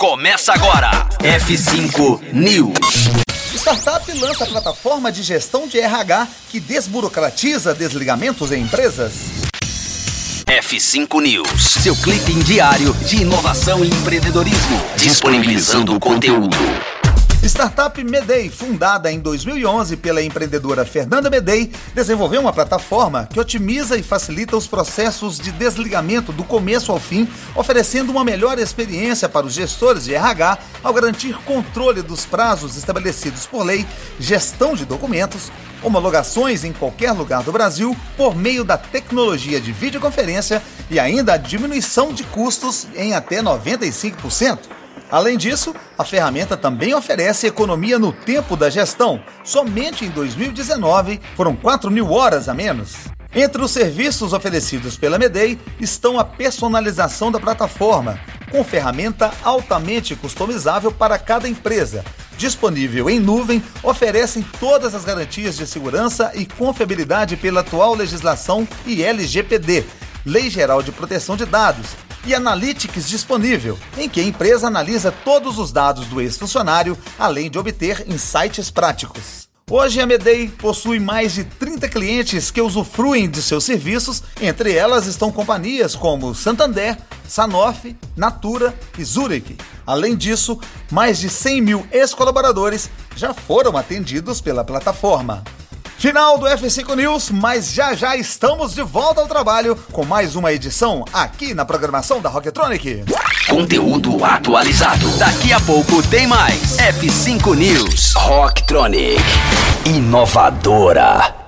Começa agora. F5 News. Startup lança plataforma de gestão de RH que desburocratiza desligamentos em empresas. F5 News, seu clipe diário de inovação e empreendedorismo, disponibilizando o conteúdo. Startup Medei, fundada em 2011 pela empreendedora Fernanda Medei, desenvolveu uma plataforma que otimiza e facilita os processos de desligamento do começo ao fim, oferecendo uma melhor experiência para os gestores de RH ao garantir controle dos prazos estabelecidos por lei, gestão de documentos, homologações em qualquer lugar do Brasil por meio da tecnologia de videoconferência e ainda a diminuição de custos em até 95%. Além disso, a ferramenta também oferece economia no tempo da gestão. Somente em 2019 foram 4 mil horas a menos. Entre os serviços oferecidos pela Medei estão a personalização da plataforma, com ferramenta altamente customizável para cada empresa. Disponível em nuvem, oferecem todas as garantias de segurança e confiabilidade pela atual legislação e LGPD, Lei Geral de Proteção de Dados, e Analytics disponível, em que a empresa analisa todos os dados do ex-funcionário, além de obter insights práticos. Hoje a Medei possui mais de 30 clientes que usufruem de seus serviços, entre elas estão companhias como Santander, Sanofi, Natura e Zurich. Além disso, mais de 100 mil ex-colaboradores já foram atendidos pela plataforma. Final do F5 News, mas já já estamos de volta ao trabalho com mais uma edição aqui na programação da Rocktronic. Conteúdo atualizado. Daqui a pouco tem mais. F5 News. Rocktronic. Inovadora.